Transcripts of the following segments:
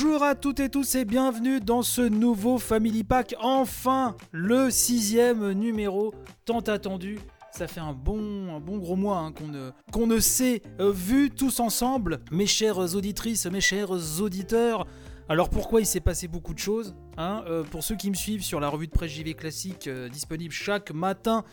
Bonjour à toutes et tous et bienvenue dans ce nouveau Family Pack, enfin le sixième numéro tant attendu. Ça fait un bon, gros mois hein, qu'on ne, qu'on ne s'est euh, vu tous ensemble, mes chères auditrices, mes chers auditeurs. Alors pourquoi il s'est passé beaucoup de choses hein Euh, Pour ceux qui me suivent sur la revue de presse JV classique euh, disponible chaque matin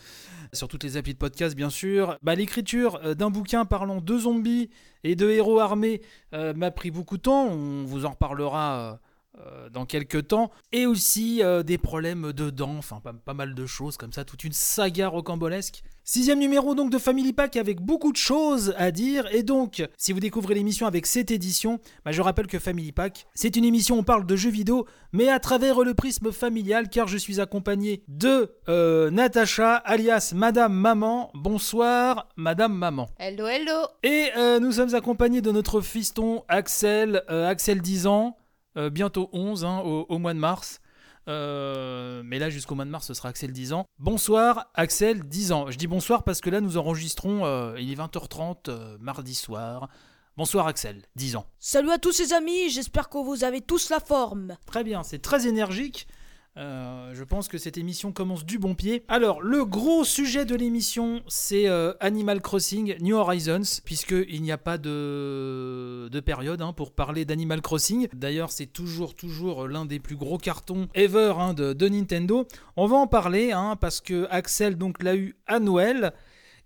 sur toutes les applis de podcast bien sûr, bah, l'écriture euh, d'un bouquin parlant de zombies et de héros armés m'a pris beaucoup de temps. On vous en reparlera. Euh, dans quelques temps, et aussi euh, des problèmes de dents, enfin pas, pas mal de choses comme ça, toute une saga rocambolesque. Sixième numéro donc de Family Pack avec beaucoup de choses à dire, et donc si vous découvrez l'émission avec cette édition, bah, je rappelle que Family Pack, c'est une émission où on parle de jeux vidéo, mais à travers le prisme familial, car je suis accompagné de euh, Natacha, alias Madame Maman. Bonsoir Madame Maman. Hello, hello Et euh, nous sommes accompagnés de notre fiston Axel, Axel 10 ans, euh, bientôt 11 hein, au, au mois de mars. Euh, mais là jusqu'au mois de mars ce sera Axel 10 ans. Bonsoir Axel 10 ans. Je dis bonsoir parce que là nous enregistrons, euh, il est 20h30 euh, mardi soir. Bonsoir Axel, 10 ans. Salut à tous les amis, j'espère que vous avez tous la forme. Très bien, c'est très énergique. Euh, je pense que cette émission commence du bon pied. Alors, le gros sujet de l'émission, c'est euh, Animal Crossing New Horizons, puisqu'il n'y a pas de, de période hein, pour parler d'Animal Crossing. D'ailleurs, c'est toujours, toujours l'un des plus gros cartons ever hein, de, Nintendo. On va en parler, hein, parce que Axel donc l'a eu à Noël.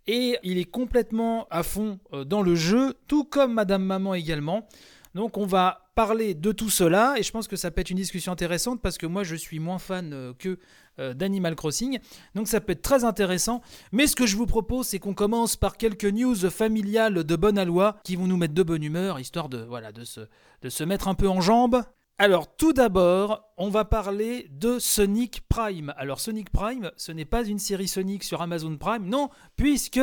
Et il est complètement à fond euh, dans le jeu, tout comme Madame Maman également. Donc on va parler de tout cela et je pense que ça peut être une discussion intéressante parce que moi je suis moins fan euh, que euh, d'Animal Crossing. Donc ça peut être très intéressant. Mais ce que je vous propose c'est qu'on commence par quelques news familiales de bonne aloi qui vont nous mettre de bonne humeur histoire de, voilà, de, se, de se mettre un peu en jambes. Alors tout d'abord, on va parler de Sonic Prime. Alors Sonic Prime, ce n'est pas une série Sonic sur Amazon Prime, non, puisque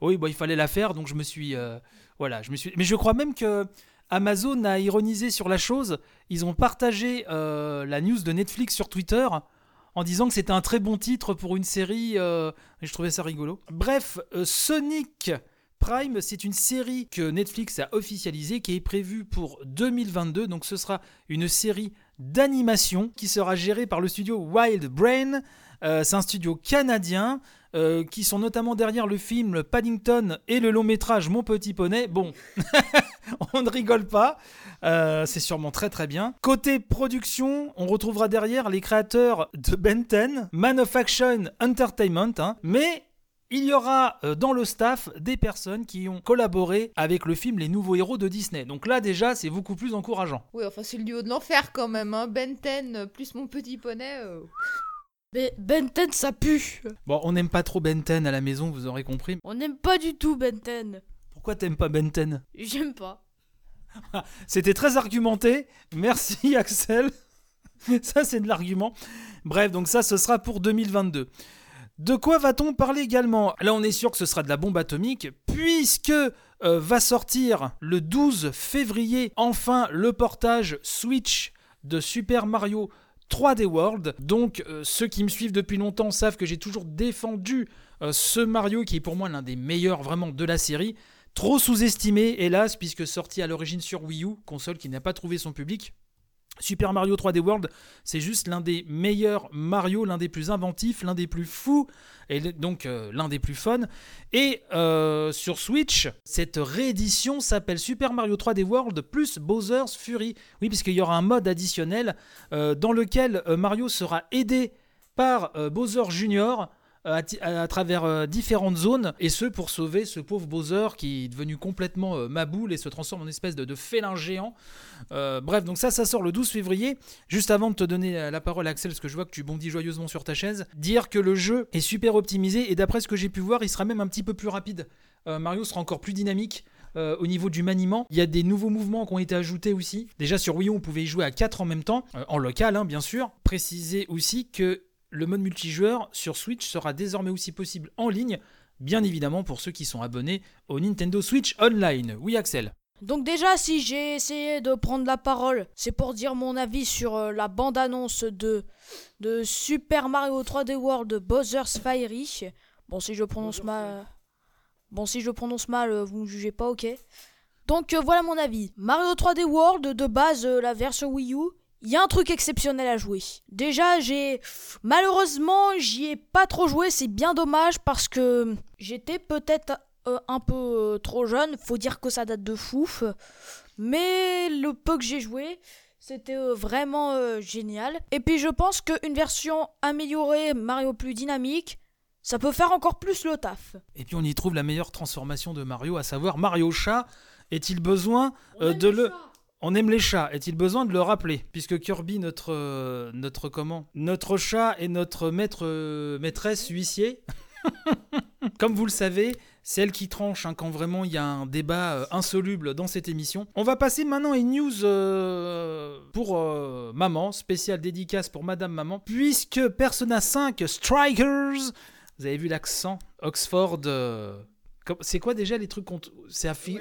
oui, bon, il fallait la faire, donc je me suis, euh, voilà, je me suis. Mais je crois même que Amazon a ironisé sur la chose. Ils ont partagé euh, la news de Netflix sur Twitter en disant que c'était un très bon titre pour une série. euh, je trouvais ça rigolo. Bref, euh, Sonic Prime, c'est une série que Netflix a officialisée, qui est prévue pour 2022. Donc ce sera une série d'animation qui sera gérée par le studio Wild Brain. C'est un studio canadien qui sont notamment derrière le film Paddington et le long métrage Mon Petit Poney. Bon, on ne rigole pas. Euh, c'est sûrement très très bien. Côté production, on retrouvera derrière les créateurs de Ben 10, Man of Action Entertainment, hein. mais il y aura euh, dans le staff des personnes qui ont collaboré avec le film Les Nouveaux Héros de Disney. Donc là déjà, c'est beaucoup plus encourageant. Oui, enfin, c'est le duo de l'enfer quand même, hein. Ben 10 euh, plus mon petit poney. euh. Mais Ben 10 ça pue. Bon, on n'aime pas trop Ben 10 à la maison, vous aurez compris. On n'aime pas du tout Ben 10. Pourquoi t'aimes pas Ben 10 J'aime pas. C'était très argumenté. Merci Axel. Ça, c'est de l'argument. Bref, donc ça, ce sera pour 2022. De quoi va-t-on parler également? Là, on est sûr que ce sera de la bombe atomique, puisque euh, va sortir le 12 février enfin le portage Switch de Super Mario 3D World. Donc, euh, ceux qui me suivent depuis longtemps savent que j'ai toujours défendu euh, ce Mario qui est pour moi l'un des meilleurs vraiment de la série. Trop sous-estimé, hélas, puisque sorti à l'origine sur Wii U, console qui n'a pas trouvé son public. Super Mario 3D World, c'est juste l'un des meilleurs Mario, l'un des plus inventifs, l'un des plus fous, et donc euh, l'un des plus fun. Et euh, sur Switch, cette réédition s'appelle Super Mario 3D World plus Bowser's Fury. Oui, puisqu'il y aura un mode additionnel euh, dans lequel Mario sera aidé par Bowser Jr. À, ti- à travers euh, différentes zones, et ce pour sauver ce pauvre Bowser qui est devenu complètement euh, maboule et se transforme en espèce de, félin géant. Euh, bref, donc ça, ça sort le 12 février. Juste avant de te donner euh, la parole, Axel, parce que je vois que tu bondis joyeusement sur ta chaise, dire que le jeu est super optimisé et d'après ce que j'ai pu voir, il sera même un petit peu plus rapide. Euh, Mario sera encore plus dynamique. euh, au niveau du maniement, il y a des nouveaux mouvements qui ont été ajoutés aussi. Déjà sur Wii U, on pouvait y jouer à 4 en même temps, euh, en local hein, bien sûr. Préciser aussi que le mode multijoueur sur Switch sera désormais aussi possible en ligne, bien évidemment pour ceux qui sont abonnés au Nintendo Switch Online. Oui Axel Donc déjà, si j'ai essayé de prendre la parole, c'est pour dire mon avis sur euh, la bande-annonce de, de Super Mario 3D World Bowser's Fury. Bon, si je prononce mal... Bon, si je prononce mal, vous ne jugez pas, ok Donc euh, voilà mon avis. Mario 3D World, de base, euh, la version Wii U, il y a un truc exceptionnel à jouer. Déjà, j'ai. Malheureusement, j'y ai pas trop joué, c'est bien dommage parce que j'étais peut-être euh, un peu euh, trop jeune. Faut dire que ça date de fouf. Mais le peu que j'ai joué, c'était euh, vraiment génial. Et puis je pense qu'une version améliorée, Mario plus dynamique, ça peut faire encore plus le taf. Et puis on y trouve la meilleure transformation de Mario, à savoir Mario Chat. Est-il besoin de le... On aime les chats. Est-il besoin de le rappeler Puisque Kirby, notre, euh, notre comment Notre chat est notre maître, euh, maîtresse huissier. Comme vous le savez, c'est elle qui tranche hein, quand vraiment il y a un débat euh, insoluble dans cette émission. On va passer maintenant à une news pour maman, spéciale dédicace pour Madame Maman, puisque Persona 5 Strikers, vous avez vu l'accent Oxford. c'est quoi déjà les trucs qu'on. C'est affi-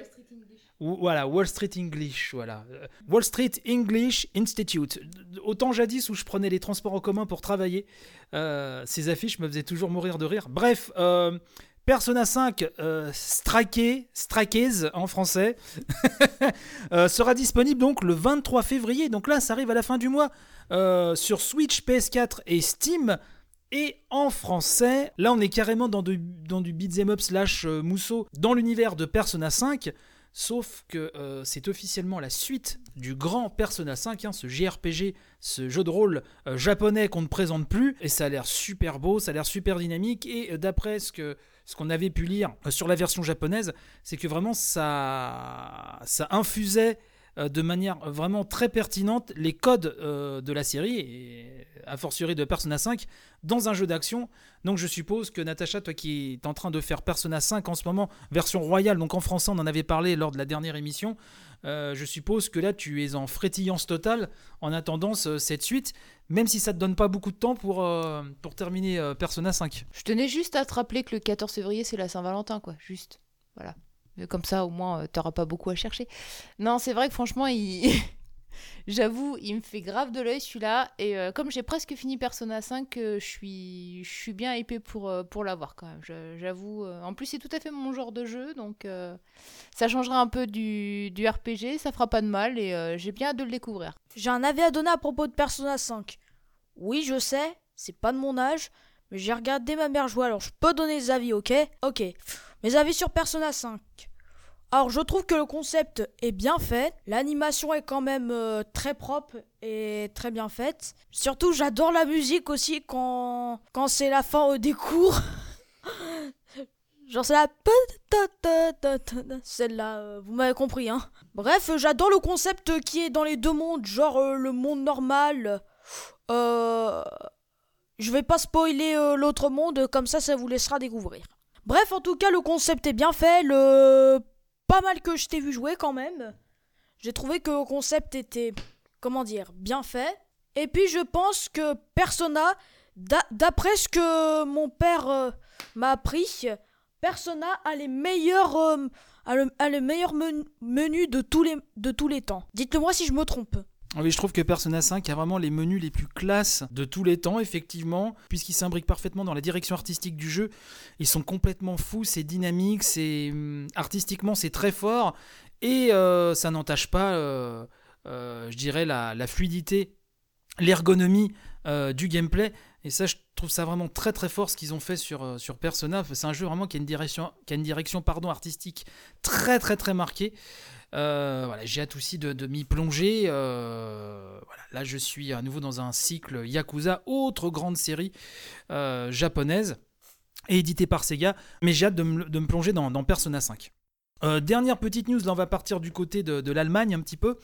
Voilà, Wall Street English, voilà. Wall Street English Institute. Autant jadis où je prenais les transports en commun pour travailler, euh, ces affiches me faisaient toujours mourir de rire. Bref, euh, Persona 5 euh, Strike, en français euh, sera disponible donc le 23 février. Donc là, ça arrive à la fin du mois sur Switch, PS4 et Steam. Et en français, là on est carrément dans, du beat'em up slash mousseau dans l'univers de Persona 5. Sauf que euh, c'est officiellement la suite du grand Persona 5, hein, ce JRPG, ce jeu de rôle euh, japonais qu'on ne présente plus. Et ça a l'air super beau, ça a l'air super dynamique. Et euh, d'après ce ce qu'on avait pu lire sur la version japonaise, c'est que vraiment ça, ça infusait de manière vraiment très pertinente les codes euh, de la série, et a fortiori de Persona 5, dans un jeu d'action. Donc je suppose que Natacha, toi qui es en train de faire Persona 5 en ce moment, version royale, donc en français on en avait parlé lors de la dernière émission, euh, je suppose que là tu es en frétillance totale en attendant ce- cette suite, même si ça te donne pas beaucoup de temps pour, euh, pour terminer euh, Persona 5. Je tenais juste à te rappeler que le 14 février, c'est la Saint-Valentin, quoi. Juste. Voilà. Mais Comme ça, au moins, euh, t'auras pas beaucoup à chercher. Non, c'est vrai que franchement, il... j'avoue, il me fait grave de l'œil celui-là. Et euh, comme j'ai presque fini Persona 5, euh, je suis, je suis bien hypée pour, euh, pour l'avoir quand même. J'avoue. euh, En plus, c'est tout à fait mon genre de jeu. Donc, euh, ça changera un peu du, du RPG. Ça fera pas de mal. Et euh, j'ai bien hâte de le découvrir. J'ai un avis à donner à propos de Persona 5. Oui, je sais, c'est pas de mon âge, mais j'ai regardé ma mère jouer, alors je peux donner des avis, ok? Ok. Mes avis sur Persona 5. Alors, je trouve que le concept est bien fait, l'animation est quand même euh, très propre et très bien faite. Surtout, j'adore la musique aussi quand, quand c'est la fin des cours. Genre, c'est la. Celle-là, euh, vous m'avez compris, hein. Bref, euh, j'adore le concept qui est dans les deux mondes, genre le monde normal. Je vais pas spoiler l'autre monde, comme ça, ça vous laissera découvrir. Bref, en tout cas, le concept est bien fait, le pas mal que je t'ai vu jouer quand même. J'ai trouvé que le concept était, comment dire, bien fait. Et puis je pense que Persona, d'a- d'après ce que mon père euh, m'a appris, Persona a les meilleurs, euh, a le, meilleur men- menu de tous les, de tous les temps. Dites-le moi si je me trompe. Oui, je trouve que Persona 5 a vraiment les menus les plus classes de tous les temps, effectivement, puisqu'ils s'imbriquent parfaitement dans la direction artistique du jeu. Ils sont complètement fous, c'est dynamique, c'est hum, artistiquement c'est très fort, et euh, ça n'entache pas, euh, euh, je dirais, la, la fluidité, l'ergonomie du gameplay. Et ça, je trouve ça vraiment très très fort ce qu'ils ont fait sur, sur Persona. C'est un jeu vraiment qui a une direction, qui a une direction pardon, artistique très très très marquée. Euh, voilà, j'ai hâte aussi de, m'y plonger. euh, voilà, là, je suis à nouveau dans un cycle Yakuza, autre grande série euh, japonaise, éditée par Sega. Mais j'ai hâte de me, plonger dans, dans Persona 5. Euh, dernière petite news, là on va partir du côté de, l'Allemagne un petit peu,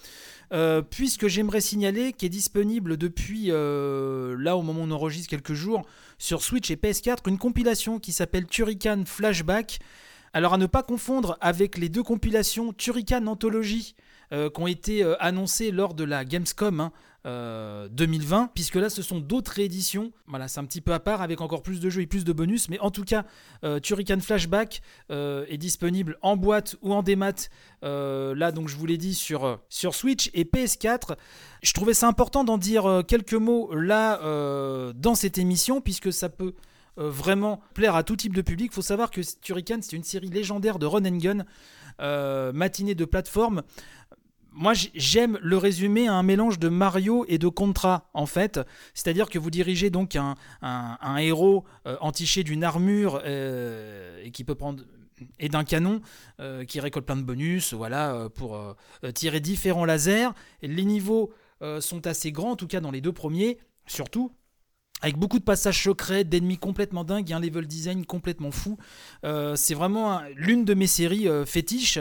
puisque j'aimerais signaler qu'est disponible depuis là au moment où on enregistre quelques jours sur Switch et PS4 une compilation qui s'appelle Turrican Flashback. Alors à ne pas confondre avec les deux compilations Turrican Anthology euh, qui ont été euh, annoncées lors de la Gamescom hein, euh, 2020, puisque là ce sont d'autres rééditions. Voilà, c'est un petit peu à part avec encore plus de jeux et plus de bonus, mais en tout cas, euh, Turrican Flashback est disponible en boîte ou en démat. là, donc je vous l'ai dit sur, Switch et PS4. Je trouvais ça important d'en dire quelques mots là dans cette émission, puisque ça peut euh, vraiment plaire à tout type de public. Il faut savoir que Turrican, c'est une série légendaire de run and gun matinée de plateforme moi j'aime le résumer à un mélange de Mario et de Contra en fait. C'est-à-dire que vous dirigez donc un, héros entiché d'une armure et qui peut prendre et d'un canon euh, qui récolte plein de bonus voilà, euh, pour euh, tirer différents lasers. Les niveaux sont assez grands, en tout cas dans les deux premiers, surtout. Avec beaucoup de passages secrets, d'ennemis complètement dingues un level design complètement fou. c'est vraiment l'une de mes séries fétiches.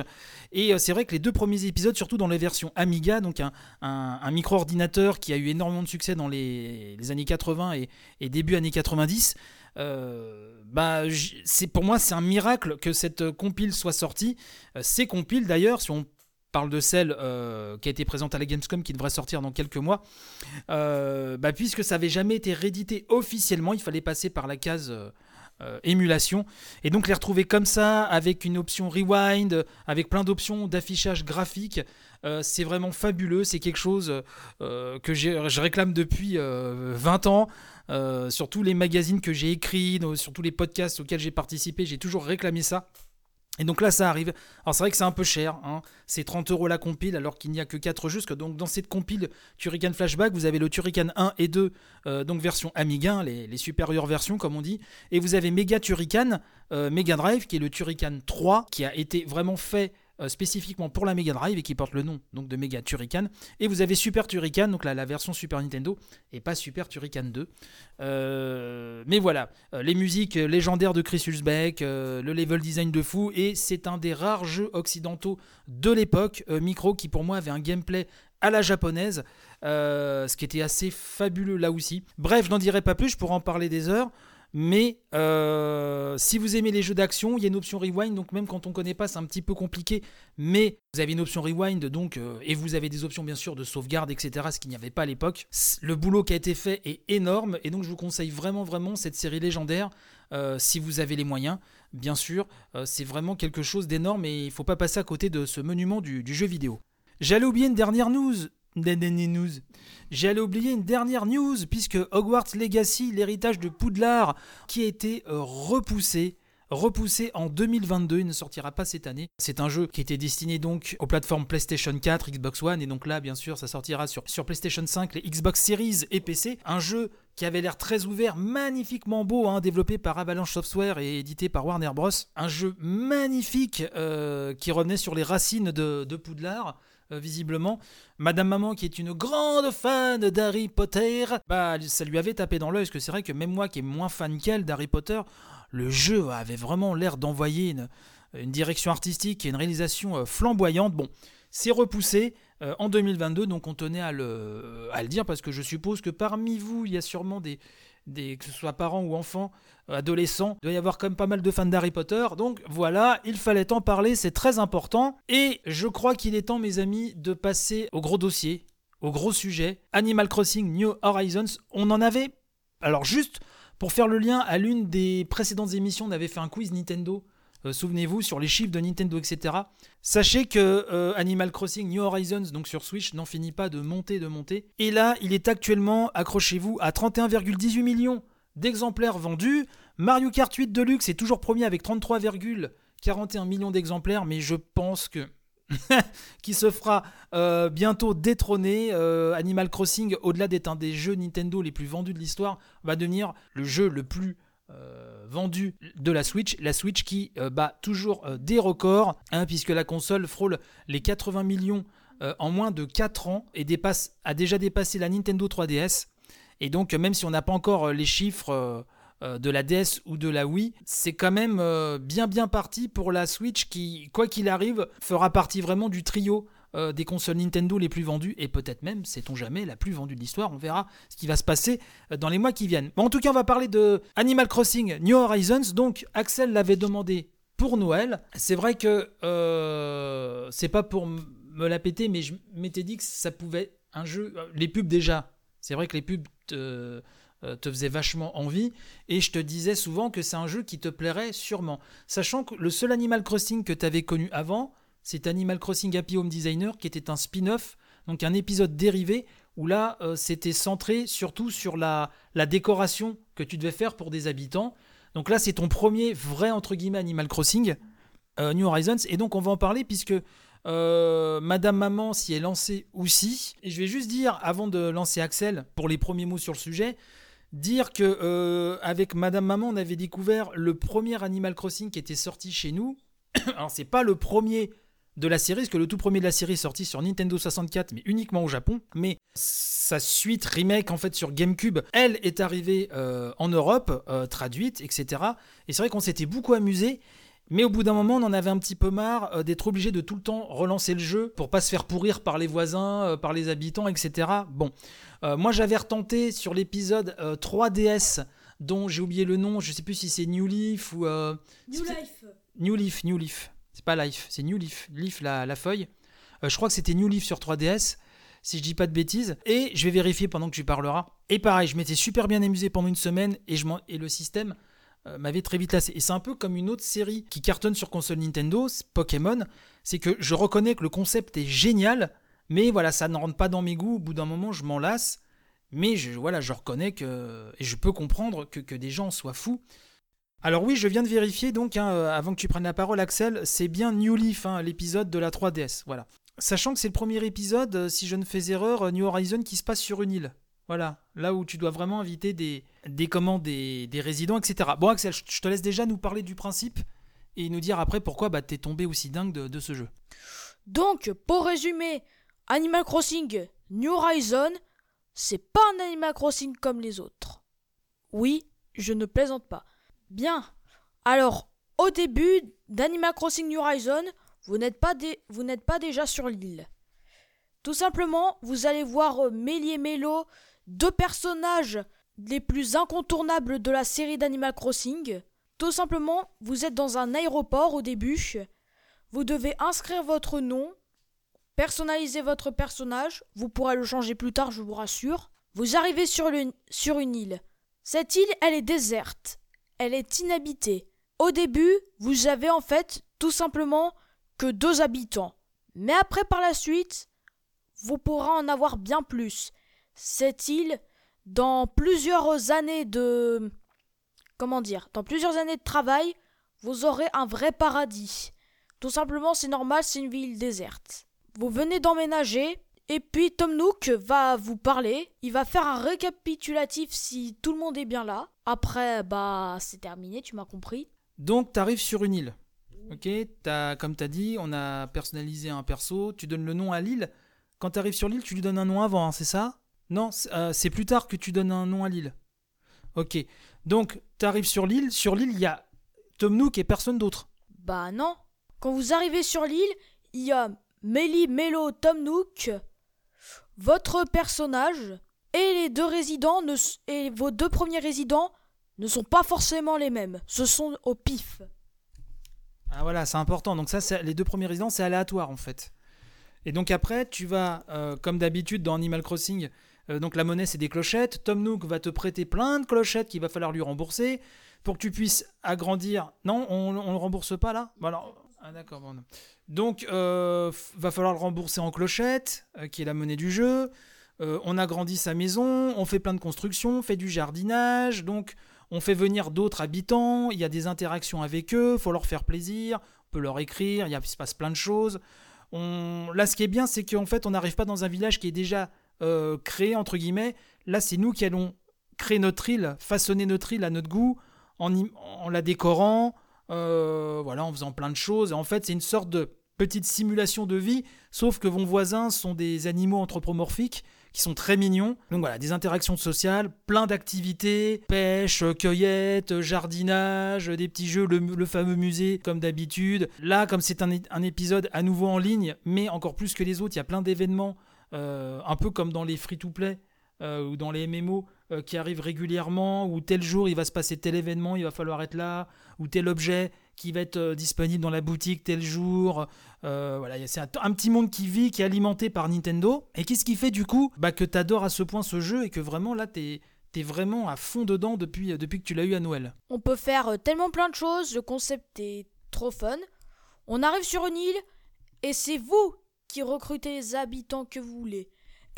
Et c'est vrai que les deux premiers épisodes, surtout dans la version Amiga, donc un, micro-ordinateur qui a eu énormément de succès dans les, années 80 et, début années 90, euh, bah, c'est pour moi c'est un miracle que cette compile soit sortie. Euh, ces compiles d'ailleurs, si on parle de celle euh, qui a été présente à la Gamescom qui devrait sortir dans quelques mois, bah, puisque ça n'avait jamais été réédité officiellement, il fallait passer par la case émulation. Et donc les retrouver comme ça, avec une option rewind, avec plein d'options d'affichage graphique, c'est vraiment fabuleux. C'est quelque chose que je réclame depuis 20 ans. Euh, sur tous les magazines que j'ai écrits, sur tous les podcasts auxquels j'ai participé, j'ai toujours réclamé ça. Et donc là, ça arrive. Alors c'est vrai que c'est un peu cher, hein. c'est 30 euros la compile, alors qu'il n'y a que 4 jeux. Donc dans cette compile Turrican Flashback, vous avez le Turrican 1 et 2, euh, donc version Amiga, les, supérieures versions comme on dit. Et vous avez Mega Turrican, euh, Mega Drive, qui est le Turrican 3, qui a été vraiment fait euh, spécifiquement pour la Mega Drive et qui porte le nom de Mega Turrican. Et vous avez Super Turrican, donc la version Super Nintendo, et pas Super Turrican 2. Euh, mais voilà, euh, les musiques légendaires de Chris Hulsbeck, le level design de fou, et c'est un des rares jeux occidentaux de l'époque, Micro, qui pour moi avait un gameplay à la japonaise, ce qui était assez fabuleux là aussi. Bref, je n'en dirai pas plus, je pourrais en parler des heures. Mais euh, si vous aimez les jeux d'action, il y a une option rewind, donc même quand on ne connaît pas, c'est un petit peu compliqué. Mais vous avez une option rewind, donc euh, et vous avez des options bien sûr de sauvegarde, etc. Ce qu'il n'y avait pas à l'époque. Le boulot qui a été fait est énorme, et donc je vous conseille vraiment, vraiment cette série légendaire. Euh, si vous avez les moyens, bien sûr, c'est vraiment quelque chose d'énorme et il ne faut pas passer à côté de ce monument du, du jeu vidéo. J'allais oublier une dernière news, J'allais oublier une dernière news, puisque Hogwarts Legacy, l'héritage de Poudlard, qui a été euh, repoussé repoussé en 2022, il ne sortira pas cette année. C'est un jeu qui était destiné donc aux plateformes PlayStation 4, Xbox One, et donc là, bien sûr, ça sortira sur, PlayStation 5, les Xbox Series et PC. Un jeu qui avait l'air très ouvert, magnifiquement beau, hein, développé par Avalanche Software et édité par Warner Bros. Un jeu magnifique euh, qui revenait sur les racines de Poudlard. Euh, visiblement. Madame Maman, qui est une grande fan d'Harry Potter, bah, ça lui avait tapé dans l'œil, parce que c'est vrai que même moi qui est moins fan qu'elle d'Harry Potter, le jeu avait vraiment l'air d'envoyer une, direction artistique et une réalisation euh, flamboyante. Bon, c'est repoussé euh, en 2022, donc on tenait à le dire, parce que je suppose que parmi vous, il y a sûrement des, que ce soit parents ou enfants, euh, adolescents, il doit y avoir quand même pas mal de fans d'Harry Potter. Donc voilà, il fallait en parler, c'est très important. Et je crois qu'il est temps, mes amis, de passer au gros dossier, au gros sujet. Animal Crossing New Horizons, on en avait... Alors juste pour faire le lien à l'une des précédentes émissions, on avait fait un quiz Nintendo euh, souvenez-vous, sur les chiffres de Nintendo, etc. Sachez que euh, Animal Crossing New Horizons, donc sur Switch, n'en finit pas de monter, de monter. Et là, il est actuellement, accrochez-vous, à 31,18 millions d'exemplaires vendus. Mario Kart 8 Deluxe est toujours premier avec 33,41 millions d'exemplaires, mais je pense que qui se fera euh, bientôt détrôner. Animal Crossing, au-delà d'être un des jeux Nintendo les plus vendus de l'histoire, va devenir le jeu le plus euh, vendu de la Switch, la Switch qui euh, bat toujours euh, des records, hein, puisque la console frôle les 80 millions en moins de 4 ans et a déjà dépassé la Nintendo 3DS. Et donc même si on n'a pas encore les chiffres de la DS ou de la Wii, c'est quand même bien bien parti pour la Switch qui, quoi qu'il arrive, fera partie vraiment du trio euh, des consoles Nintendo les plus vendues et peut-être même, sait-on jamais, la plus vendue de l'histoire. On verra ce qui va se passer euh, dans les mois qui viennent. en tout cas, on va parler de Animal Crossing New Horizons. Donc, Axel l'avait demandé pour Noël. C'est vrai que euh, c'est pas pour me la péter, mais je m'étais dit que ça pouvait un jeu. Les pubs déjà. C'est vrai que les pubs te, te faisaient vachement envie et je te disais souvent que c'est un jeu qui te plairait sûrement. Sachant que le seul Animal Crossing que tu avais connu avant, c'est Animal Crossing Happy Home Designer qui était un spin-off, donc un épisode dérivé où là euh, c'était centré surtout sur la, la décoration que tu devais faire pour des habitants. Donc là c'est ton premier vrai entre guillemets Animal Crossing. euh, New Horizons. Et donc, on va en parler puisque euh, Madame Maman s'y est lancée aussi. Et je vais juste dire, avant de lancer Axel, pour les premiers mots sur le sujet, dire que avec Madame Maman, on avait découvert le premier Animal Crossing qui était sorti chez nous. Alors, c'est pas le premier de la série, parce que le tout premier de la série est sorti sur Nintendo 64, mais uniquement au Japon. Mais sa suite remake en fait sur GameCube, elle est arrivée euh, en Europe, euh, traduite, etc. Et c'est vrai qu'on s'était beaucoup amusé. Mais au bout d'un moment, on en avait un petit peu marre euh, d'être obligé de tout le temps relancer le jeu pour pas se faire pourrir par les voisins, par les habitants, etc. Bon, moi j'avais retenté sur l'épisode euh, 3DS dont j'ai oublié le nom, je sais plus si c'est New Leaf ou New Life. New Leaf, New Leaf. C'est pas Life, c'est New Leaf. Leaf, la, feuille. Euh, je crois que c'était New Leaf sur 3DS, si je dis pas de bêtises. Et je vais vérifier pendant que tu parleras. Et pareil, je m'étais super bien amusé pendant une semaine et, je et le système euh, m'avait très vite lassé. Et c'est un peu comme une autre série qui cartonne sur console Nintendo, Pokémon. C'est que je reconnais que le concept est génial, mais voilà, ça ne rentre pas dans mes goûts. Au bout d'un moment, je m'en lasse. Mais je, voilà, je reconnais que. Et je peux comprendre que, que des gens soient fous. Alors oui, je viens de vérifier donc, hein, euh, avant que tu prennes la parole, Axel, c'est bien New Leaf, hein, l'épisode de la 3DS. Voilà. Sachant que c'est le premier épisode, euh, si je ne fais erreur, euh, New Horizon qui se passe sur une île. Voilà, là où tu dois vraiment inviter des, des, des, des résidents, etc. Bon, Axel, je te laisse déjà nous parler du principe et nous dire après pourquoi bah, t'es tombé aussi dingue de ce jeu. Donc, pour résumer, Animal Crossing New Horizon, c'est pas un Animal Crossing comme les autres. Oui, je ne plaisante pas. Bien. Alors, au début d'Animal Crossing Horizon, vous n'êtes pas, déjà sur l'île. Tout simplement, vous allez voir euh, Mélie et deux personnages les plus incontournables de la série d'Animal Crossing. Tout simplement, vous êtes dans un aéroport au début. Vous devez inscrire votre nom, personnaliser votre personnage, vous pourrez le changer plus tard, je vous rassure. Vous arrivez sur une île. Cette île, elle est déserte, elle est inhabitée. Au début, vous avez en fait tout simplement que deux habitants. Mais après, par la suite, vous pourrez en avoir bien plus. Cette île, dans plusieurs années de... Comment dire Dans plusieurs années de travail, vous aurez un vrai paradis. Tout simplement, c'est normal, c'est une ville déserte. Vous venez d'emménager, et puis Tom Nook va vous parler. Il va faire un récapitulatif si tout le monde est bien là. Après, bah, c'est terminé, tu m'as compris. Donc, tu arrives sur une île. Ok, t'as, comme tu as dit, on a personnalisé un perso, tu donnes le nom à l'île. Quand tu arrives sur l'île, tu lui donnes un nom avant, hein, c'est ça? Non, c'est, euh, c'est plus tard que tu donnes un nom à l'île. Ok, donc tu arrives sur l'île. Sur l'île, il y a Tom Nook et personne d'autre. Bah non. Quand vous arrivez sur l'île, il y a Melly, Melo, Tom Nook, votre personnage, et les deux résidents et vos deux premiers résidents ne sont pas forcément les mêmes. Ce sont au pif. Ah voilà, c'est important. Donc ça, les deux premiers résidents, c'est aléatoire en fait. Et donc après, tu vas, euh, comme d'habitude dans Animal Crossing, euh, donc la monnaie c'est des clochettes. Tom Nook va te prêter plein de clochettes qu'il va falloir lui rembourser pour que tu puisses agrandir. Non, on ne le rembourse pas là? Bon, alors- Ah d'accord, bon. Donc, euh, va falloir le rembourser en clochettes, euh, qui est la monnaie du jeu. Euh, on agrandit sa maison, on fait plein de constructions, on fait du jardinage, donc on fait venir d'autres habitants, il y a des interactions avec eux, faut leur faire plaisir, on peut leur écrire, il, y a- se passe plein de choses. On... Là, ce qui est bien, c'est qu'en fait, on n'arrive pas dans un village qui est déjà euh, créé, entre guillemets. Là, c'est nous qui allons créer notre île, façonner notre île à notre goût, en, la décorant, euh, voilà, en faisant plein de choses. En fait, c'est une sorte de petite simulation de vie, sauf que vos voisins sont des animaux anthropomorphiques qui sont très mignons. Donc voilà, des interactions sociales, plein d'activités, pêche, cueillette, jardinage, des petits jeux, le, fameux musée comme d'habitude. Là, comme c'est un épisode à nouveau en ligne, mais encore plus que les autres, il y a plein d'événements, euh, un peu comme dans les free-to-play euh, ou dans les MMO euh, qui arrivent régulièrement, où tel jour il va se passer tel événement, il va falloir être là, ou tel objet qui va être euh, disponible dans la boutique tel jour. Euh, voilà, c'est un, petit monde qui vit, qui est alimenté par Nintendo. Et qu'est-ce qui fait du coup bah, que t'adores à ce point ce jeu et que vraiment là t'es es vraiment à fond dedans depuis, depuis que tu l'as eu à Noël? On peut faire euh, tellement plein de choses, le concept est trop fun. On arrive sur une île et c'est vous qui recrutez les habitants que vous voulez.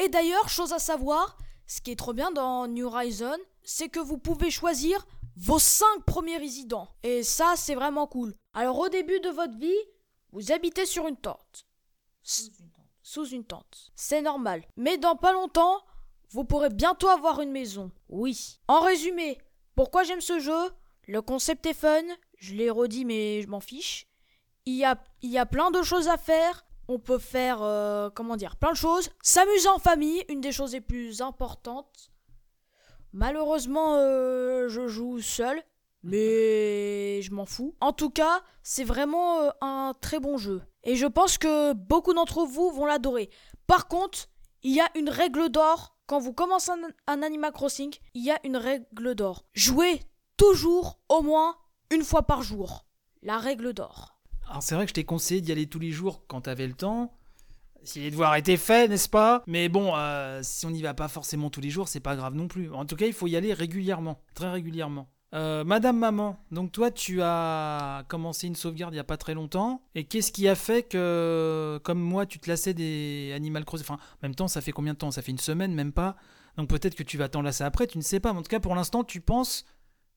Et d'ailleurs, chose à savoir, ce qui est trop bien dans New Horizon, c'est que vous pouvez choisir vos cinq premiers résidents. Et ça, c'est vraiment cool. Alors au début de votre vie, vous habitez sur une tente. S- Sous une tente. C'est normal. Mais dans pas longtemps, vous pourrez bientôt avoir une maison. Oui. En résumé, pourquoi j'aime ce jeu? Le concept est fun. Je l'ai redit, mais je m'en fiche. Il y a, il y a plein de choses à faire. On peut faire, euh, comment dire, plein de choses. S'amuser en famille, une des choses les plus importantes. Malheureusement, euh, je joue seul, mais je m'en fous. En tout cas, c'est vraiment euh, un très bon jeu. Et je pense que beaucoup d'entre vous vont l'adorer. Par contre, il y a une règle d'or. Quand vous commencez un, un Animal Crossing, il y a une règle d'or. Jouez toujours au moins une fois par jour. La règle d'or. Alors c'est vrai que je t'ai conseillé d'y aller tous les jours quand t'avais le temps. Si les devoirs étaient faits, n'est-ce pas? Mais bon, euh, si on n'y va pas forcément tous les jours, c'est pas grave non plus. En tout cas, il faut y aller régulièrement, très régulièrement. Euh, Madame Maman, donc toi tu as commencé une sauvegarde il y a pas très longtemps, et qu'est-ce qui a fait que, comme moi, tu te lassais des Animal Crossing Enfin, en même temps, ça fait combien de temps? Ça fait une semaine, même pas. Donc peut-être que tu vas t'en lasser après, tu ne sais pas. Mais en tout cas, pour l'instant, tu penses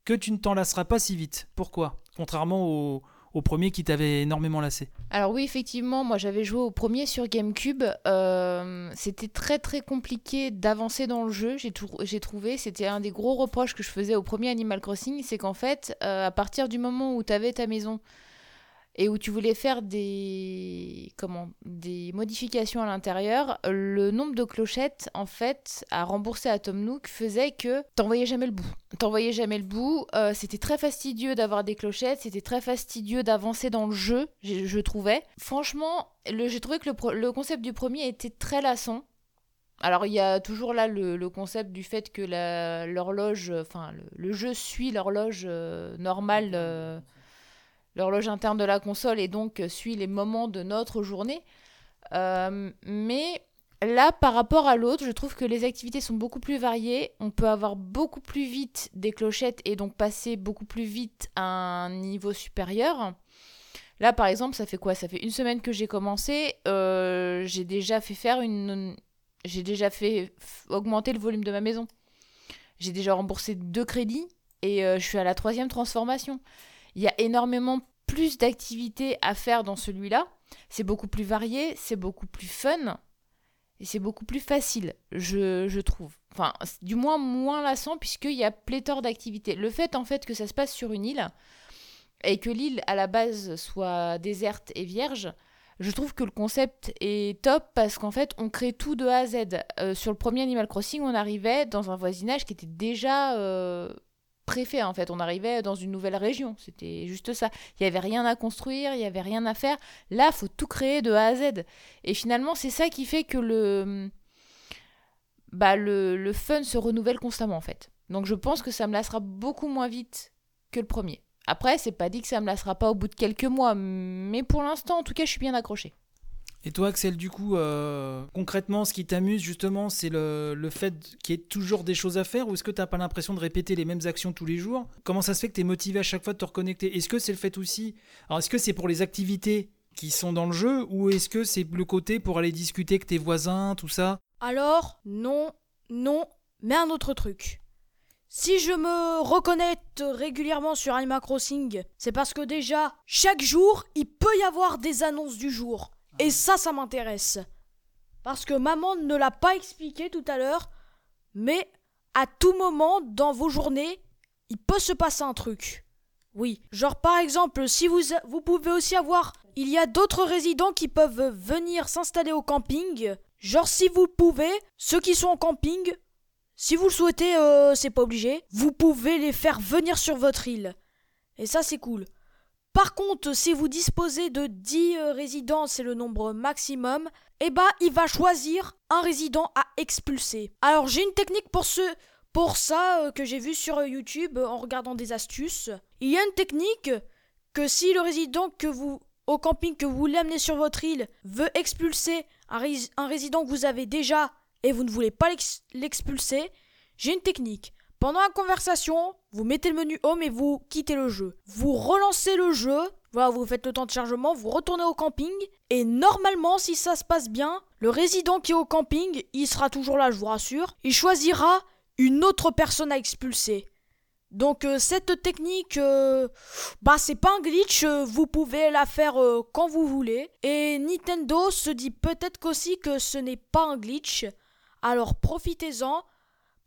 que tu ne t'en lasseras pas si vite. Pourquoi? Contrairement au, au premier qui t'avait énormément lassé. Alors oui, effectivement, moi j'avais joué au premier sur GameCube. Euh, c'était très très compliqué d'avancer dans le jeu, j'ai trou- j'ai trouvé. C'était un des gros reproches que je faisais au premier Animal Crossing, c'est qu'en fait, euh, à partir du moment où tu avais ta maison et où tu voulais faire des comment des modifications à l'intérieur, le nombre de clochettes en fait à rembourser à Tom Nook faisait que t'en voyais jamais le bout. T'en voyais jamais le bout. euh, c'était très fastidieux d'avoir des clochettes, c'était très fastidieux d'avancer dans le jeu, je trouvais. Franchement, j'ai trouvé que le, concept du premier était très lassant. Alors il y a toujours là le, le concept du fait que la- l'horloge, enfin le, le jeu suit l'horloge euh, normale, euh, l'horloge interne de la console et donc euh, suit les moments de notre journée. Euh, mais là, par rapport à l'autre, je trouve que les activités sont beaucoup plus variées. On peut avoir beaucoup plus vite des clochettes et donc passer beaucoup plus vite à un niveau supérieur. Là, par exemple, ça fait quoi? Ça fait une semaine que j'ai commencé. euh, j'ai déjà fait faire une. J'ai déjà fait augmenter le volume de ma maison. J'ai déjà remboursé deux crédits et je suis à la troisième transformation. Il y a énormément plus d'activités à faire dans celui-là. C'est beaucoup plus varié, c'est beaucoup plus fun et c'est beaucoup plus facile, je, trouve. Enfin, du moins moins lassant puisqu'il y a pléthore d'activités. Le fait en fait que ça se passe sur une île et que l'île à la base soit déserte et vierge, je trouve que le concept est top parce qu'en fait on crée tout de A à Z. Euh, sur le premier Animal Crossing, on arrivait dans un voisinage qui était déjà euh, préfet en fait. On arrivait dans une nouvelle région, c'était juste ça. Il n'y avait rien à construire, il n'y avait rien à faire. Là, faut tout créer de A à Z. Et finalement, c'est ça qui fait que le, bah, le, le fun se renouvelle constamment en fait. Donc je pense que ça me lassera beaucoup moins vite que le premier. Après, c'est pas dit que ça me lassera pas au bout de quelques mois, mais pour l'instant, en tout cas, je suis bien accrochée. Et toi, Axel, du coup, euh, concrètement, ce qui t'amuse justement, c'est le, fait qu'il y ait toujours des choses à faire ou est-ce que tu n'as pas l'impression de répéter les mêmes actions tous les jours? Comment ça se fait que tu es motivé à chaque fois de te reconnecter? Est-ce que c'est le fait aussi Alors, est-ce que c'est pour les activités qui sont dans le jeu ou est-ce que c'est le côté pour aller discuter avec tes voisins, tout ça? Alors, non, non, mais un autre truc. Si je me reconnecte régulièrement sur Animal Crossing, c'est parce que déjà, chaque jour, il peut y avoir des annonces du jour. Et ça, ça m'intéresse. Parce que maman ne l'a pas expliqué tout à l'heure, mais à tout moment dans vos journées, il peut se passer un truc. Oui, genre par exemple, si vous, vous pouvez aussi avoir, il y a d'autres résidents qui peuvent venir s'installer au camping. Genre si vous pouvez, ceux qui sont en camping, si vous le souhaitez, euh, c'est pas obligé, vous pouvez les faire venir sur votre île. Et ça c'est cool. Par contre, si vous disposez de 10 euh, résidents, c'est le nombre maximum, eh bah il va choisir un résident à expulser. Alors j'ai une technique pour ce pour ça euh, que j'ai vu sur euh, YouTube en regardant des astuces. Il y a une technique que si le résident que vous au camping que vous voulez amener sur votre île veut expulser un, rés- un résident que vous avez déjà et vous ne voulez pas l'ex- l'expulser, j'ai une technique. Pendant la conversation, vous mettez le menu home et vous quittez le jeu. Vous relancez le jeu, voilà, vous faites le temps de chargement, vous retournez au camping et normalement, si ça se passe bien, le résident qui est au camping, il sera toujours là, je vous rassure. Il choisira une autre personne à expulser. Donc euh, cette technique, euh, bah c'est pas un glitch, euh, vous pouvez la faire quand vous voulez. Et Nintendo se dit peut-être qu'aussi que ce n'est pas un glitch. Alors profitez-en,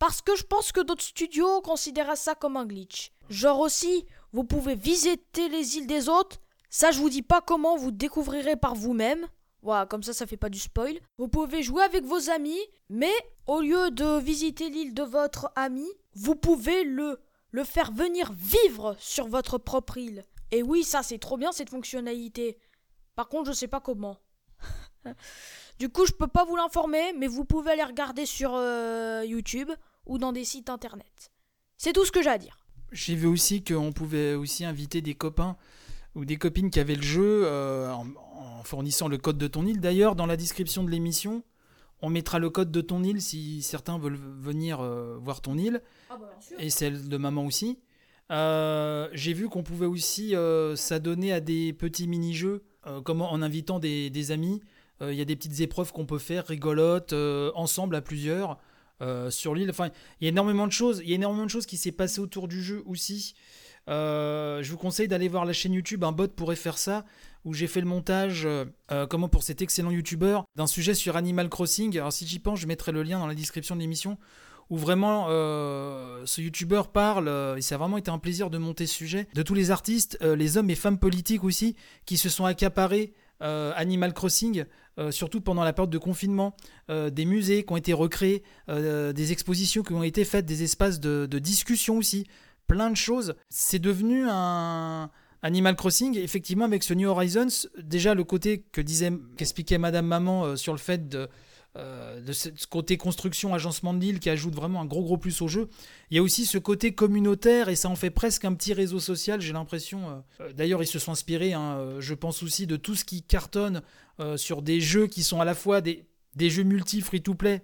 parce que je pense que d'autres studios considèrent ça comme un glitch. Genre aussi, vous pouvez visiter les îles des autres. Ça je vous dis pas comment, vous découvrirez par vous-même. Voilà, comme ça, ça fait pas du spoil. Vous pouvez jouer avec vos amis, mais au lieu de visiter l'île de votre ami, vous pouvez le faire venir vivre sur votre propre île. Et oui, ça c'est trop bien cette fonctionnalité. Par contre, je sais pas comment. du coup, je peux pas vous l'informer, mais vous pouvez aller regarder sur euh, YouTube ou dans des sites internet. C'est tout ce que j'ai à dire. J'ai vu aussi qu'on pouvait aussi inviter des copains ou des copines qui avaient le jeu euh, en, fournissant le code de ton île. D'ailleurs, dans la description de l'émission, on mettra le code de ton île si certains veulent venir euh, voir ton île. Ah bah, et celle de maman aussi. Euh, j'ai vu qu'on pouvait aussi s'adonner à des petits mini-jeux, comme en invitant des, amis. Il y a des petites épreuves qu'on peut faire, rigolotes, ensemble à plusieurs, sur l'île. Enfin, il y a énormément de choses. Il y a énormément de choses qui s'est passé autour du jeu aussi. je vous conseille d'aller voir la chaîne YouTube. Un bot pourrait faire ça où j'ai fait le montage, euh, euh, comment pour cet excellent youtubeur, d'un sujet sur Animal Crossing. Alors si j'y pense, je mettrai le lien dans la description de l'émission, où vraiment euh, ce youtubeur parle, et ça a vraiment été un plaisir de monter ce sujet, de tous les artistes, les hommes et femmes politiques aussi, qui se sont accaparés Animal Crossing, surtout pendant la période de confinement, des musées qui ont été recréés, des expositions qui ont été faites, des espaces de discussion aussi, plein de choses. C'est devenu un Animal Crossing, effectivement, avec ce New Horizons, déjà le côté que disait, qu'expliquait Madame Maman euh, sur le fait de, euh, de ce côté construction, agencement de l'île qui ajoute vraiment un gros gros plus au jeu. Il y a aussi ce côté communautaire et ça en fait presque un petit réseau social, j'ai l'impression. Euh, d'ailleurs, ils se sont inspirés, hein, je pense aussi, de tout ce qui cartonne sur des jeux qui sont à la fois des, des jeux multi free-to-play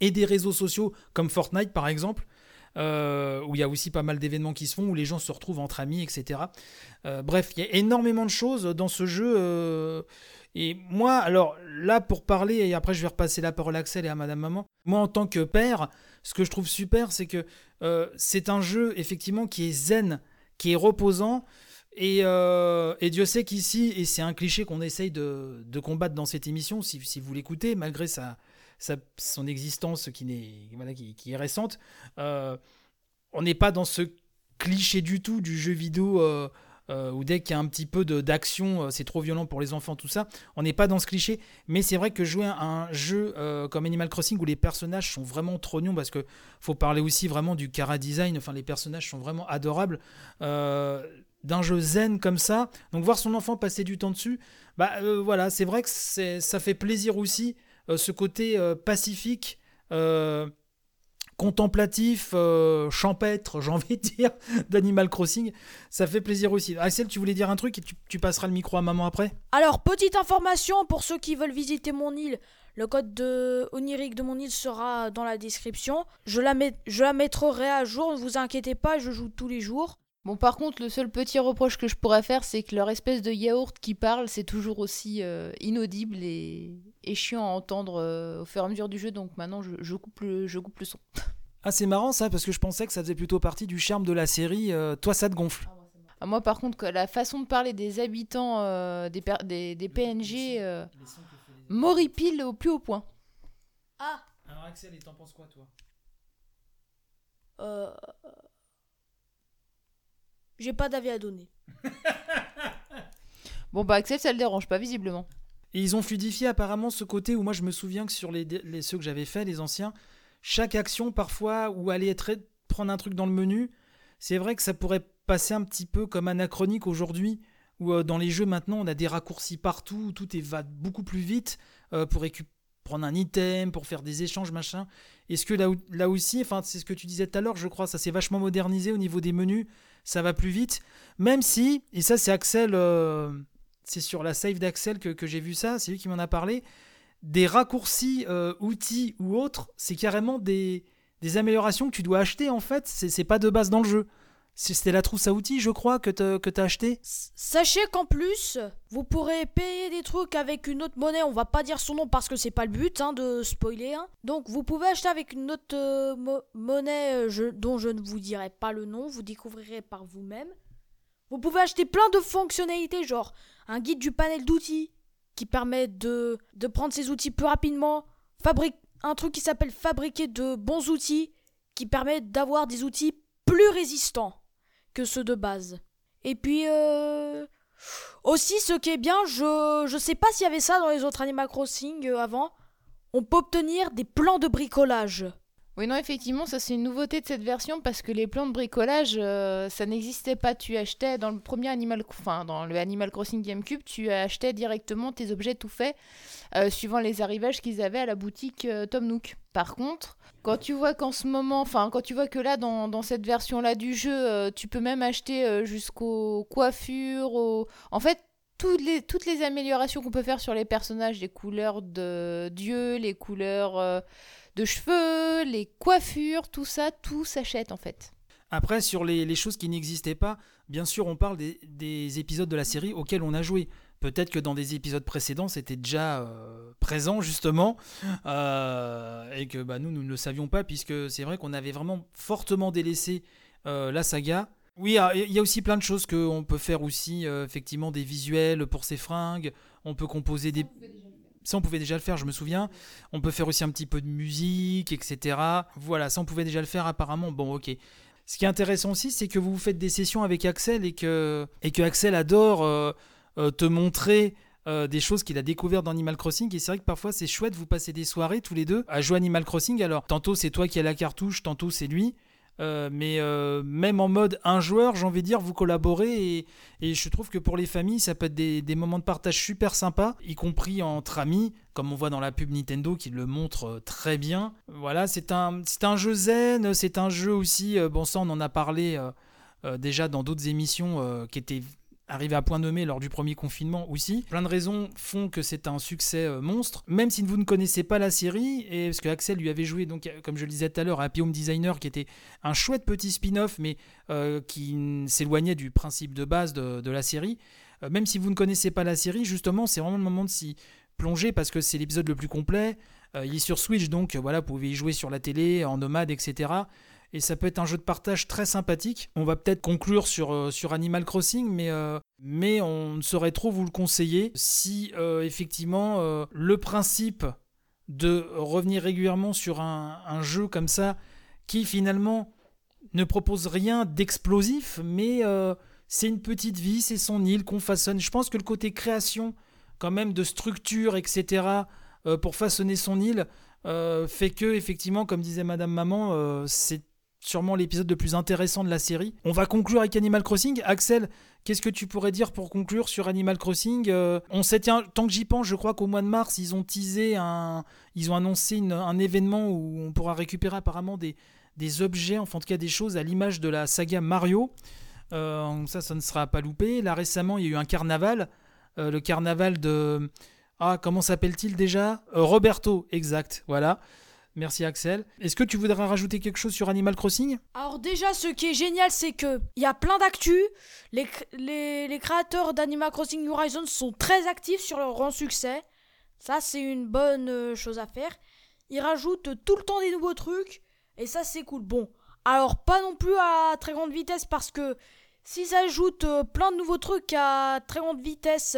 et des réseaux sociaux comme Fortnite par exemple. Euh, où il y a aussi pas mal d'événements qui se font, où les gens se retrouvent entre amis, etc. Euh, bref, il y a énormément de choses dans ce jeu. Euh, et moi, alors là, pour parler, et après je vais repasser la parole à Axel et à Madame Maman, moi en tant que père, ce que je trouve super, c'est que c'est un jeu effectivement qui est zen, qui est reposant. Et, Dieu sait qu'ici, et c'est un cliché qu'on essaye de, combattre dans cette émission, si, vous l'écoutez, malgré sa, son existence qui, n'est, qui, est récente, euh, on n'est pas dans ce cliché du tout du jeu vidéo euh, euh, où dès qu'il y a un petit peu d'action, c'est trop violent pour les enfants, tout ça. On n'est pas dans ce cliché, mais c'est vrai que jouer à un jeu comme Animal Crossing où les personnages sont vraiment trop parce que faut parler aussi vraiment du cara design, enfin les personnages sont vraiment adorables. d'un jeu zen comme ça, donc voir son enfant passer du temps dessus, bah voilà, c'est vrai que ça fait plaisir aussi euh, ce côté euh, pacifique, euh, contemplatif, champêtre, j'ai envie de dire, d'Animal Crossing. Ça fait plaisir aussi. Axel, tu voulais dire un truc et tu, passeras le micro à maman après Alors, petite information pour ceux qui veulent visiter mon île. Le code de onirique de mon île sera dans la description. Je la, je la mettrai à jour, ne vous inquiétez pas, je joue tous les jours. Bon, par contre, le seul petit reproche que je pourrais faire, c'est que leur espèce de yaourt qui parle, c'est toujours aussi euh, inaudible et, chiant à entendre euh, au fur et à mesure du jeu. Donc maintenant, je, coupe, le, je coupe le son. Ah, c'est marrant ça, parce que je pensais que ça faisait plutôt partie du charme de la série. Euh, toi, ça te gonfle ah, Moi, par contre, la façon de parler des habitants des, des, des, PNG m'horripile au plus haut point. Ah Alors, Axel, et t'en penses quoi, toi? Euh. J'ai pas d'avis à donner. bon, bah, Axel, ça le dérange pas, visiblement. Et ils ont fluidifié apparemment ce côté où moi je me souviens que sur les, ceux que j'avais fait, les anciens, chaque action parfois où aller être, prendre un truc dans le menu, c'est vrai que ça pourrait passer un petit peu comme anachronique aujourd'hui, où euh, dans les jeux maintenant on a des raccourcis partout, où tout est, va beaucoup plus vite euh, pour prendre un item, pour faire des échanges, machin. Est-ce que là, là aussi, enfin c'est ce que tu disais tout à l'heure, je crois, ça s'est vachement modernisé au niveau des menus ça va plus vite. Même si, et ça c'est Axel, euh, c'est sur la save d'Axel que, j'ai vu ça, c'est lui qui m'en a parlé, des raccourcis euh, outils ou autres, c'est carrément des, améliorations que tu dois acheter en fait, c'est pas de base dans le jeu. C'était la trousse à outils, je crois, que tu as acheté Sachez qu'en plus, vous pourrez payer des trucs avec une autre monnaie. On va pas dire son nom parce que c'est pas le but hein, de spoiler. Hein. Donc vous pouvez acheter avec une autre euh, monnaie euh, dont je ne vous dirai pas le nom. Vous découvrirez par vous-même. Vous pouvez acheter plein de fonctionnalités, genre un guide du panel d'outils qui permet de, de prendre ses outils plus rapidement. Fabrique un truc qui s'appelle fabriquer de bons outils qui permet d'avoir des outils plus résistants que ceux de base. Et puis, euh... aussi, ce qui est bien, je, je sais pas s'il y avait ça dans les autres Animal Crossing euh, avant, on peut obtenir des plans de bricolage. Oui, non, effectivement, ça c'est une nouveauté de cette version parce que les plans de bricolage, euh, ça n'existait pas. Tu achetais dans le premier Animal, enfin dans le Animal Crossing GameCube, tu achetais directement tes objets tout faits euh, suivant les arrivages qu'ils avaient à la boutique Tom Nook. Par contre, quand tu vois qu'en ce moment, enfin, quand tu vois que là, dans, cette version-là du jeu, euh, tu peux même acheter euh, jusqu'aux coiffures, en fait, toutes les, toutes les améliorations qu'on peut faire sur les personnages, les couleurs de dieu, les couleurs euh, de cheveux, les coiffures, tout ça, tout s'achète en fait. Après, sur les, choses qui n'existaient pas, bien sûr, on parle des, épisodes de la série auxquels on a joué. Peut-être que dans des épisodes précédents, c'était déjà euh, présent, justement, euh, et que bah, nous, nous ne le savions pas, puisque c'est vrai qu'on avait vraiment fortement délaissé euh, la saga. Oui, ah, il y a aussi plein de choses qu'on peut faire aussi, effectivement, des visuels pour ses fringues, on peut composer des... Ça, on pouvait déjà le faire, je me souviens. On peut faire aussi un petit peu de musique, etc. Voilà, ça, on pouvait déjà le faire apparemment. Bon, ok. Ce qui est intéressant aussi, c'est que vous faites des sessions avec Axel et que, et que Axel adore euh, te montrer euh, des choses qu'il a découvertes dans Animal Crossing. Et c'est vrai que parfois c'est chouette, vous passez des soirées tous les deux à jouer Animal Crossing. Alors tantôt c'est toi qui as la cartouche, tantôt c'est lui. Euh, mais même en mode un joueur, j'ai envie de dire, vous collaborez et, je trouve que pour les familles, ça peut être des, moments de partage super sympas, y compris entre amis, comme on voit dans la pub Nintendo qui le montre très bien. Voilà, c'est un, c'est un jeu zen, c'est un jeu aussi, bon ça on en a parlé déjà dans d'autres émissions qui étaient arrivé à point nommé lors du premier confinement aussi. Plein de raisons font que c'est un succès euh, monstre. Même si vous ne connaissez pas la série, et parce que Axel lui avait joué, donc, euh, comme je le disais tout à l'heure, Happy Home Designer, qui était un chouette petit spin-off, mais euh, qui s'éloignait du principe de base de, la série. même si vous ne connaissez pas la série, justement, c'est vraiment le moment de s'y plonger parce que c'est l'épisode le plus complet. il est sur Switch, donc voilà, vous pouvez y jouer sur la télé, en nomade, etc et ça peut être un jeu de partage très sympathique. On va peut-être conclure sur, euh, sur Animal Crossing, mais, euh, mais on ne saurait trop vous le conseiller si euh, effectivement le principe de revenir régulièrement sur un, un, jeu comme ça, qui finalement ne propose rien d'explosif, mais c'est une petite vie, c'est son île qu'on façonne. Je pense que le côté création, quand même, de structure, etc., pour façonner son île, fait que, effectivement, comme disait Madame Maman, c'est sûrement l'épisode le plus intéressant de la série. On va conclure avec Animal Crossing. Axel, qu'est-ce que tu pourrais dire pour conclure sur Animal Crossing euh, On sait, tiens, tant que j'y pense, je crois qu'au mois de mars, ils ont teasé un. Ils ont annoncé un événement où on pourra récupérer apparemment des, des objets, enfin en tout cas des choses à l'image de la saga Mario. Euh, ça, ça ne sera pas loupé. Là récemment, il y a eu un carnaval. Euh, le carnaval de. Ah, comment s'appelle-t-il déjà? Roberto, exact, voilà. Merci Axel. Est-ce que tu voudrais rajouter quelque chose sur Animal Crossing? Alors déjà, ce qui est génial, c'est que il y a plein d'actu. Les, créateurs d'Animal Crossing Horizons sont très actifs sur leur grand succès. Ça, c'est une bonne euh, chose à faire. Ils rajoutent tout le temps des nouveaux trucs. Et ça, c'est cool. Bon, alors pas non plus à très grande vitesse parce que s'ils ajoutent euh, plein de nouveaux trucs à très grande vitesse,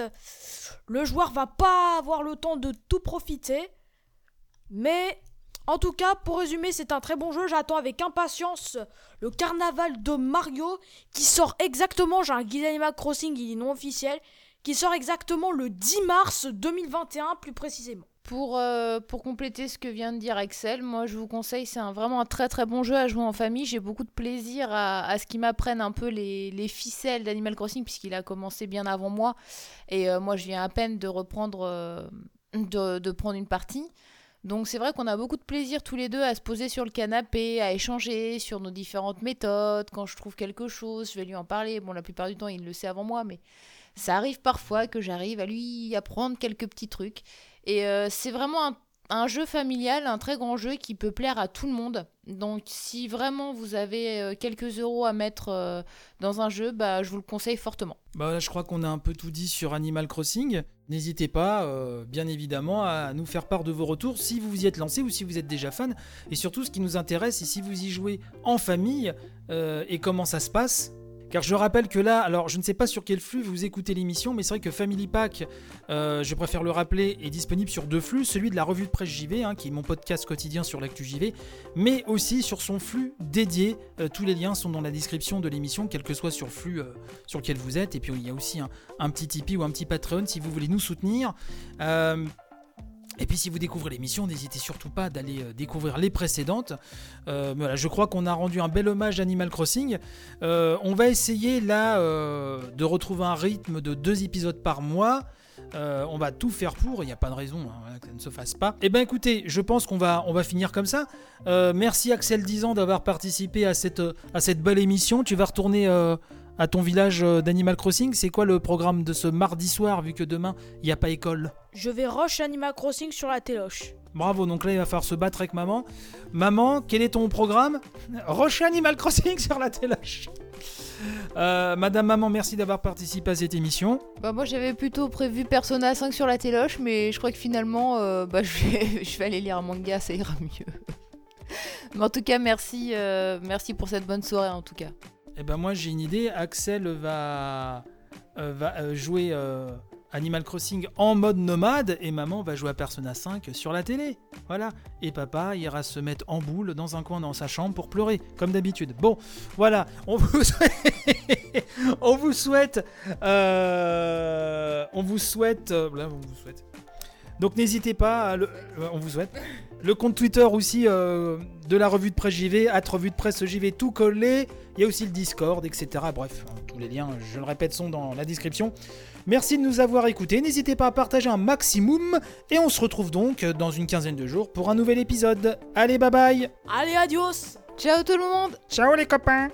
le joueur va pas avoir le temps de tout profiter. Mais en tout cas, pour résumer, c'est un très bon jeu. J'attends avec impatience le carnaval de Mario qui sort exactement. J'ai un guide Animal Crossing, il est non officiel, qui sort exactement le 10 mars 2021, plus précisément. Pour, euh, pour compléter ce que vient de dire Axel, moi je vous conseille, c'est un, vraiment un très très bon jeu à jouer en famille. J'ai beaucoup de plaisir à, ce qu'il m'apprenne un peu les, les ficelles d'Animal Crossing, puisqu'il a commencé bien avant moi. Et euh, moi je viens à peine de reprendre, euh, de, de, prendre une partie. Donc c'est vrai qu'on a beaucoup de plaisir tous les deux à se poser sur le canapé, à échanger sur nos différentes méthodes. Quand je trouve quelque chose, je vais lui en parler. Bon, la plupart du temps, il le sait avant moi, mais ça arrive parfois que j'arrive à lui apprendre quelques petits trucs. Et euh, c'est vraiment un jeu familial, un très grand jeu qui peut plaire à tout le monde. Donc si vraiment vous avez euh, quelques euros à mettre euh, dans un jeu, bah, je vous le conseille fortement. Bah je crois qu'on a un peu tout dit sur Animal Crossing. N'hésitez pas, euh, bien évidemment, à nous faire part de vos retours si vous vous y êtes lancé ou si vous êtes déjà fan. Et surtout, ce qui nous intéresse, c'est si vous y jouez en famille et comment ça se passe. Car je rappelle que là, alors je ne sais pas sur quel flux vous écoutez l'émission, mais c'est vrai que Family Pack, euh, je préfère le rappeler, est disponible sur deux flux, celui de la revue de presse JV, hein, qui est mon podcast quotidien sur l'actu JV, mais aussi sur son flux dédié. Euh, tous les liens sont dans la description de l'émission, quel que soit sur le flux euh, sur lequel vous êtes. Et puis il y a aussi un, un petit Tipeee ou un petit Patreon si vous voulez nous soutenir. Et puis si vous découvrez l'émission, n'hésitez surtout pas d'aller euh, découvrir les précédentes. Euh, voilà, je crois qu'on a rendu un bel hommage à Animal Crossing. Euh, on va essayer là de retrouver un rythme de deux épisodes par mois. On va tout faire pour, il n'y a pas de raison hein, que ça ne se fasse pas. Et ben écoutez, je pense qu'on va, on va finir comme ça. Merci Axel Dizan d'avoir participé à cette, à cette belle émission. Tu vas retourner à ton village euh, d'Animal Crossing. C'est quoi le programme de ce mardi soir vu que demain il n'y a pas école Je vais rush Animal Crossing sur la téloche. Bravo, donc là il va falloir se battre avec maman. Maman, quel est ton programme Roche Animal Crossing sur la téloche. Euh, Madame Maman, merci d'avoir participé à cette émission. Bah moi j'avais plutôt prévu Persona 5 sur la téloche, mais je crois que finalement euh, bah, je, vais, je vais aller lire un manga, ça ira mieux. mais en tout cas merci, euh, merci pour cette bonne soirée en tout cas. Eh ben moi j'ai une idée. Axel va, euh, euh, jouer euh, Animal Crossing en mode nomade et maman va jouer à Persona 5 sur la télé. Voilà. Et papa ira se mettre en boule dans un coin dans sa chambre pour pleurer, comme d'habitude. Bon, voilà. On vous souhaite, on vous souhaite, on vous souhaite, on vous souhaite. Donc n'hésitez pas, à le- on vous souhaite. Le compte Twitter aussi euh, de la revue de presse JV, at revue de presse JV tout collé. Il y a aussi le Discord, etc. Bref, hein, tous les liens, je le répète, sont dans la description. Merci de nous avoir écoutés. N'hésitez pas à partager un maximum. Et on se retrouve donc dans une quinzaine de jours pour un nouvel épisode. Allez, bye bye Allez, adios Ciao tout le monde Ciao les copains